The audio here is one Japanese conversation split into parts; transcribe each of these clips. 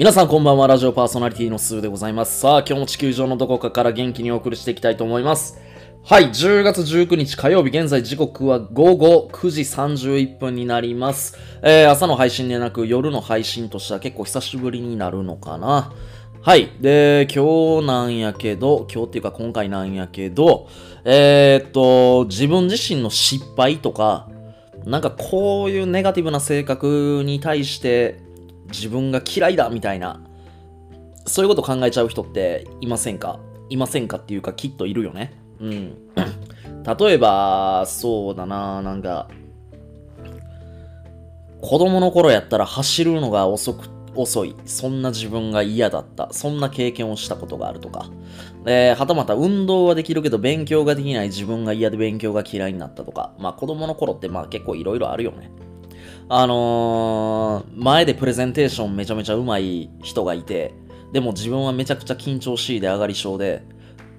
皆さんこんばんは、ラジオパーソナリティのスーでございます。さあ、今日も地球上のどこかから元気にお送りしていきたいと思います。はい、10月19日火曜日、現在時刻は午後9時31分になります。えー、朝の配信でなく夜の配信としては結構久しぶりになるのかな。はい。で、今日なんやけど、今日っていうか今回なんやけど、えー、っと、自分自身の失敗とか、なんかこういうネガティブな性格に対して自分が嫌いだみたいな、そういうこと考えちゃう人っていませんか？いませんかっていうかきっといるよね。うん。例えば、そうだな、なんか、子供の頃やったら走るのが遅く、遅い。そんな自分が嫌だった。そんな経験をしたことがあるとか。で、はたまた運動はできるけど勉強ができない自分が嫌で勉強が嫌いになったとか。まあ子供の頃ってまあ結構いろいろあるよね。あのー、前でプレゼンテーションめちゃめちゃ上手い人がいて、でも自分はめちゃくちゃ緊張しいで上がり症で、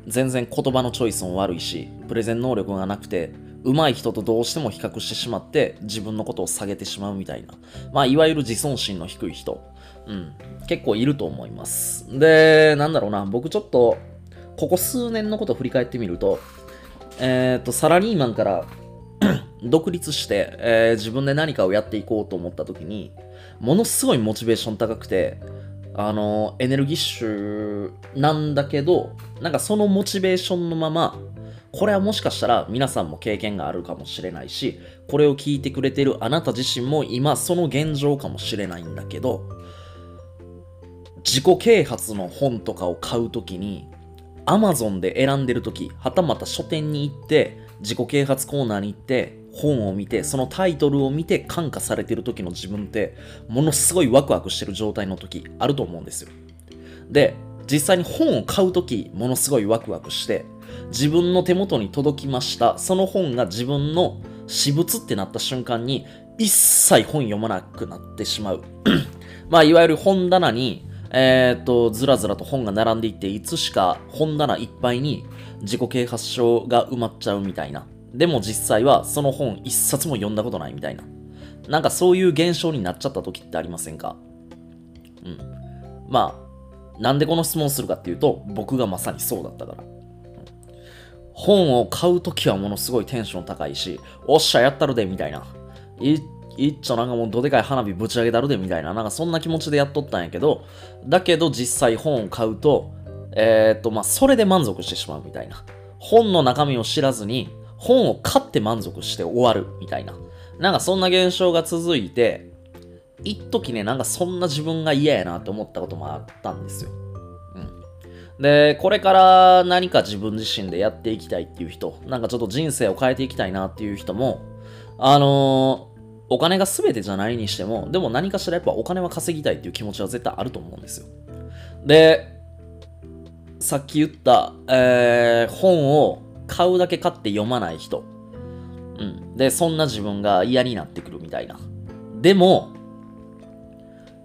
全然言葉のチョイスも悪いし、プレゼン能力がなくて、上手い人とどうしても比較してしまって、自分のことを下げてしまうみたいな。まあ、いわゆる自尊心の低い人。うん。結構いると思います。で、なんだろうな、僕ちょっと、ここ数年のことを振り返ってみると、えっ、と、サラリーマンから独立して、えー自分で何かをやっていこうと思った時に、ものすごいモチベーション高くて、あの、エネルギッシュなんだけど、なんかそのモチベーションのまま、これはもしかしたら皆さんも経験があるかもしれないし、これを聞いてくれてるあなた自身も今その現状かもしれないんだけど、自己啓発の本とかを買うときに、Amazon で選んでるとき、はたまた書店に行って、自己啓発コーナーに行って、本を見て、そのタイトルを見て感化されてる時の自分って、ものすごいワクワクしてる状態の時あると思うんですよ。で、実際に本を買う時、ものすごいワクワクして、自分の手元に届きました。その本が自分の私物ってなった瞬間に、一切本読まなくなってしまう。まあ、いわゆる本棚に、えーっと、ずらずらと本が並んでいって、いつしか本棚いっぱいに自己啓発書が埋まっちゃうみたいな。でも実際はその本一冊も読んだことないみたいな。なんかそういう現象になっちゃった時ってありませんか？うん。まあ、なんでこの質問するかっていうと、僕がまさにそうだったから。本を買うときはものすごいテンション高いし、おっしゃやったるでみたいな。いいっちょなんかもうどでかい花火ぶち上げたるでみたいな、なんかそんな気持ちでやっとったんやけど、だけど実際本を買うと、えーっと、まあ、それで満足してしまうみたいな。本の中身を知らずに、本を買って満足して終わるみたいな。なんかそんな現象が続いて、一時ね、なんかそんな自分が嫌やなって思ったこともあったんですよ。で、これから何か自分自身でやっていきたいっていう人、なんかちょっと人生を変えていきたいなっていう人も、あのお金が全てじゃないにしても、でも何かしらやっぱお金は稼ぎたいっていう気持ちは絶対あると思うんですよ。で、さっき言った、えー本を買うだけ買って読まない人。うん。で、そんな自分が嫌になってくるみたいな。でも、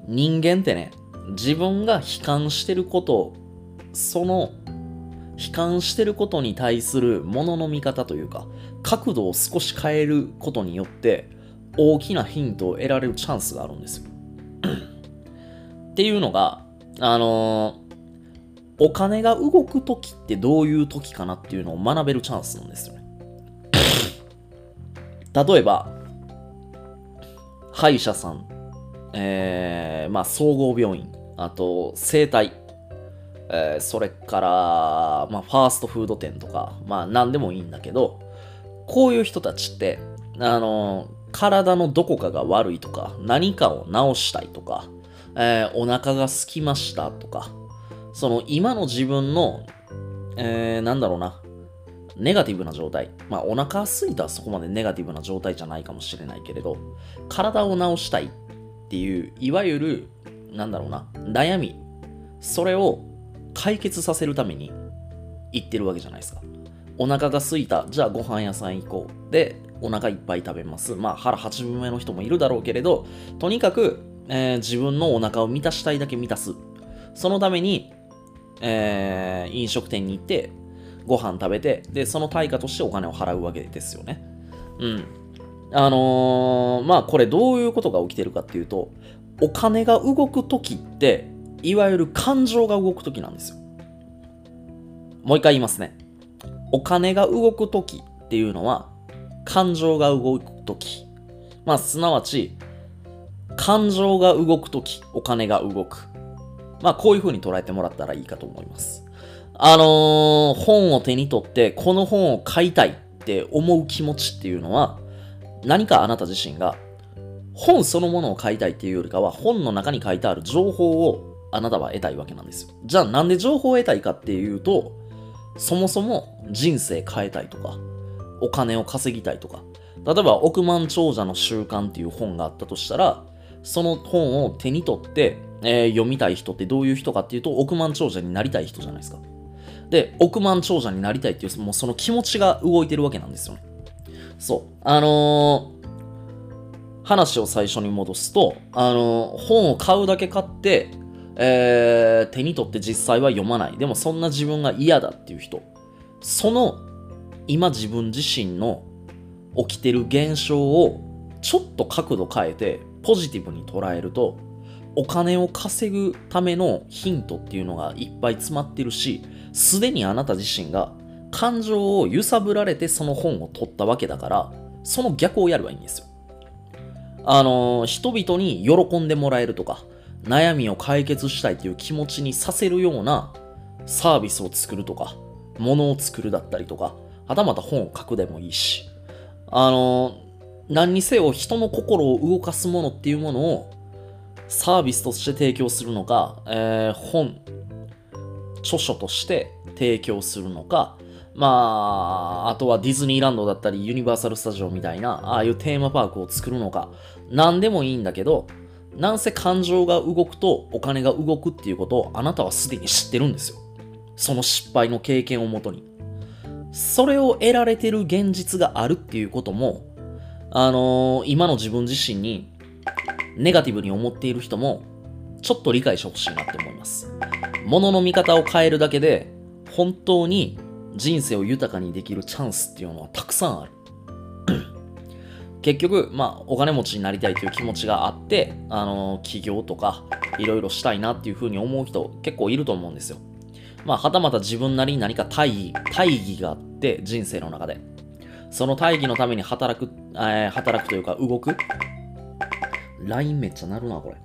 人間ってね、自分が悲観してること、その、悲観してることに対するものの見方というか、角度を少し変えることによって、大きなヒントを得られるチャンスがあるんですよ。っていうのが、あのーお金が動く時ってどういう時かなっていうのを学べるチャンスなんですよね。例えば、歯医者さん、えー、まあ、総合病院、あと、整体、えーそれから、まあ、ファーストフード店とか、まあ、何でもいいんだけど、こういう人たちって、あの、体のどこかが悪いとか、何かを治したいとか、えーお腹が空きましたとか、その今の自分の、えーなんだろうな、ネガティブな状態。まあ、お腹空いたらそこまでネガティブな状態じゃないかもしれないけれど、体を治したいっていう、いわゆる、なんだろうな、悩み。それを解決させるために行ってるわけじゃないですか。お腹が空いた。じゃあご飯屋さん行こう。で、お腹いっぱい食べます。まあ腹八分目の人もいるだろうけれど、とにかく、えー自分のお腹を満たしたいだけ満たす。そのために、えー飲食店に行って、ご飯食べて、で、その対価としてお金を払うわけですよね。うん。あのーまあこれどういうことが起きてるかっていうと、お金が動くときって、いわゆる感情が動くときなんですよ。もう一回言いますね。お金が動くときっていうのは、感情が動くとき。まあ、すなわち、感情が動くとき、お金が動く。まあ、こういう風に捉えてもらったらいいかと思います。あのー、本を手に取って、この本を買いたいって思う気持ちっていうのは、何かあなた自身が本そのものを買いたいっていうよりかは、本の中に書いてある情報をあなたは得たいわけなんですよ。じゃあなんで情報を得たいかっていうと、そもそも人生変えたいとか、お金を稼ぎたいとか、例えば億万長者の習慣っていう本があったとしたら、その本を手に取って、えー、読みたい人ってどういう人かっていうと、億万長者になりたい人じゃないですか。で、億万長者になりたいっていう、もうその気持ちが動いてるわけなんですよね。そう。あのー、話を最初に戻すと、あの、本を買うだけ買って、えー、手に取って実際は読まない。でもそんな自分が嫌だっていう人。その今自分自身の起きてる現象をちょっと角度変えてポジティブに捉えるとお金を稼ぐためのヒントっていうのがいっぱい詰まってるしすでにあなた自身が感情を揺さぶられてその本を取ったわけだからその逆をやればいいんですよ。あの人々に喜んでもらえるとか悩みを解決したいという気持ちにさせるようなサービスを作るとか、物を作るだったりとか、はたまた本を書くでもいいし、あの、何にせよ人の心を動かすものっていうものをサービスとして提供するのか、えー、本、著書として提供するのか、まあ、あとはディズニーランドだったりユニバーサル・スタジオみたいな、ああいうテーマパークを作るのか、何でもいいんだけど、なんせ感情が動くとお金が動くっていうことをあなたはすでに知ってるんですよ。その失敗の経験をもとに。それを得られてる現実があるっていうことも、あのー、今の自分自身にネガティブに思っている人もちょっと理解してほしいなって思います。物の見方を変えるだけで本当に人生を豊かにできるチャンスっていうのはたくさんある。結局、まあ、お金持ちになりたいという気持ちがあって、あの、起業とか、いろいろしたいなっていうふうに思う人結構いると思うんですよ。まあ、はたまた自分なりに何か大義、大義があって、人生の中で。その大義のために働く、えー、働くというか動く。LINE めっちゃ鳴るな、これ。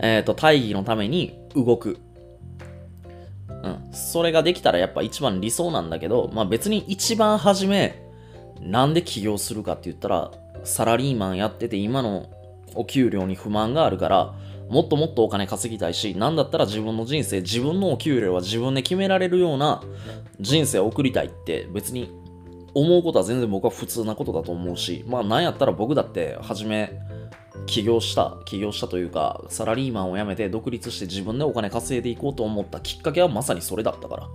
えっと、大義のために動く。うん。それができたらやっぱ一番理想なんだけど、まあ別に一番初め、なんで起業するかって言ったら、サラリーマンやってて今のお給料に不満があるから、もっともっとお金稼ぎたいし、なんだったら自分の人生、自分のお給料は自分で決められるような人生を送りたいって別に思うことは全然僕は普通なことだと思うし、まあなんやったら僕だって初め起業した、起業したというか、サラリーマンを辞めて独立して自分でお金稼いでいこうと思ったきっかけはまさにそれだったから。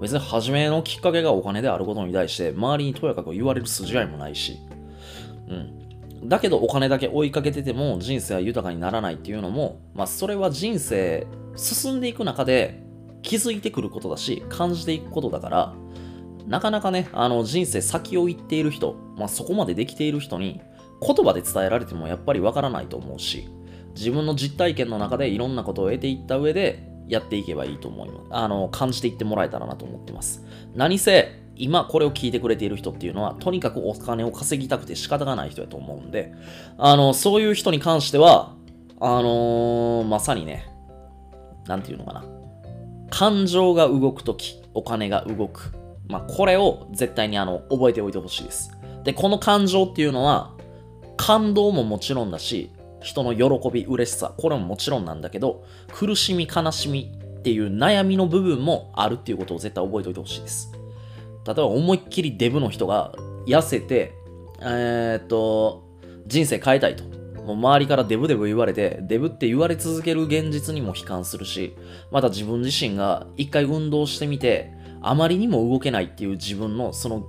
別に初めのきっかけがお金であることに対して周りにとやかく言われる筋合いもないし、うん。だけどお金だけ追いかけてても人生は豊かにならないっていうのも、まあそれは人生進んでいく中で気づいてくることだし、感じていくことだから、なかなかね、あの人生先を行っている人、まあそこまでできている人に言葉で伝えられてもやっぱりわからないと思うし、自分の実体験の中でいろんなことを得ていった上で、やっていけばいいと思います。あの、感じていってもらえたらなと思ってます。何せ、今これを聞いてくれている人っていうのは、とにかくお金を稼ぎたくて仕方がない人やと思うんで、あの、そういう人に関しては、あのー、まさにね、なんていうのかな。感情が動くとき、お金が動く。まあ、これを絶対にあの、覚えておいてほしいです。で、この感情っていうのは、感動ももちろんだし、人の喜び、嬉しさ、これももちろんなんだけど、苦しみ、悲しみっていう悩みの部分もあるっていうことを絶対覚えておいてほしいです。例えば思いっきりデブの人が痩せて、えー、っと、人生変えたいと。もう周りからデブデブ言われて、デブって言われ続ける現実にも悲観するし、また自分自身が一回運動してみて、あまりにも動けないっていう自分のその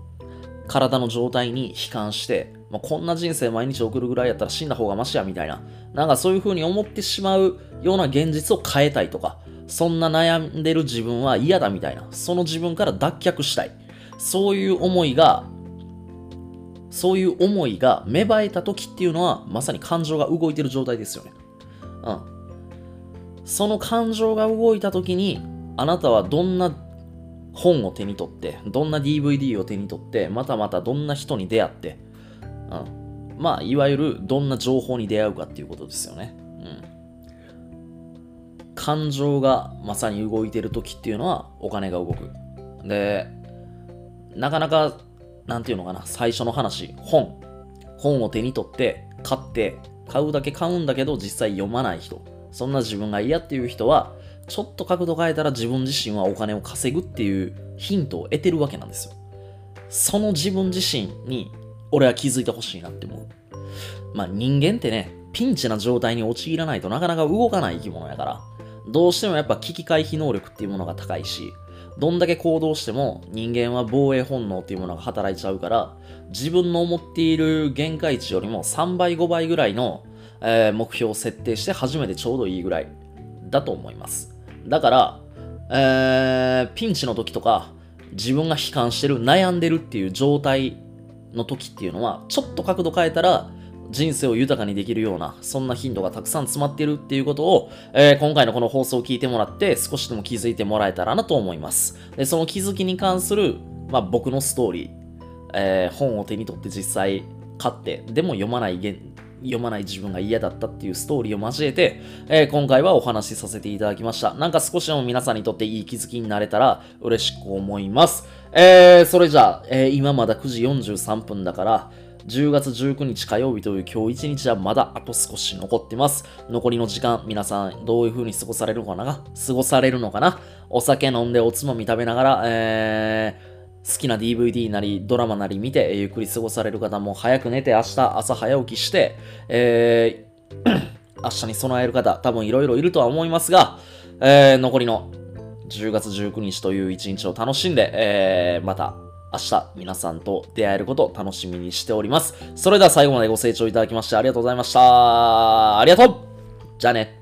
体の状態に悲観して、まあ、こんな人生毎日送るぐらいやったら死んだ方がマシやみたいな、なんかそういう風に思ってしまうような現実を変えたいとか、そんな悩んでる自分は嫌だみたいな、その自分から脱却したい。そういう思いが、そういう思いが芽生えた時っていうのは、まさに感情が動いてる状態ですよね。うん。その感情が動いた時に、あなたはどんな本を手に取って、どんな DVD を手に取って、またまたどんな人に出会って、うん。まあ、いわゆるどんな情報に出会うかっていうことですよね。うん。感情がまさに動いてる時っていうのはお金が動く。で、なかなか、なんていうのかな、最初の話、本。本を手に取って、買って、買うだけ買うんだけど実際読まない人。そんな自分が嫌っていう人は、ちょっと角度変えたら自分自身はお金を稼ぐっていうヒントを得てるわけなんですよ。その自分自身に俺は気づいてほしいなって思う。まあ人間ってね、ピンチな状態に陥らないとなかなか動かない生き物やから、どうしてもやっぱ危機回避能力っていうものが高いし、どんだけ行動しても人間は防衛本能っていうものが働いちゃうから、自分の思っている限界値よりも3倍5倍ぐらいの、えー、目標を設定して初めてちょうどいいぐらいだと思います。だから、えー、ピンチの時とか、自分が悲観してる、悩んでるっていう状態の時っていうのは、ちょっと角度変えたら、人生を豊かにできるような、そんな頻度がたくさん詰まっているっていうことを、えー、今回のこの放送を聞いてもらって、少しでも気づいてもらえたらなと思います。で、その気づきに関する、まあ、僕のストーリー、えー、本を手に取って実際買って、でも読まない読まない自分が嫌だったっていうストーリーを交えて、えー、今回はお話しさせていただきました。なんか少しでも皆さんにとっていい気づきになれたら嬉しく思います。えー、それじゃあ、えー、今まだ9時43分だから、10月19日火曜日という今日1日はまだあと少し残ってます。残りの時間、皆さんどういう風に過ごされるのかな？過ごされるのかな？お酒飲んでおつまみ食べながら、えー、好きな DVD なりドラマなり見てゆっくり過ごされる方も早く寝て明日朝早起きして、えー 明日に備える方多分いろいろいるとは思いますが、えー、残りの10月19日という一日を楽しんで、えー、また明日皆さんと出会えることを楽しみにしております。それでは最後までご清聴いただきましてありがとうございました。ありがとうじゃあね。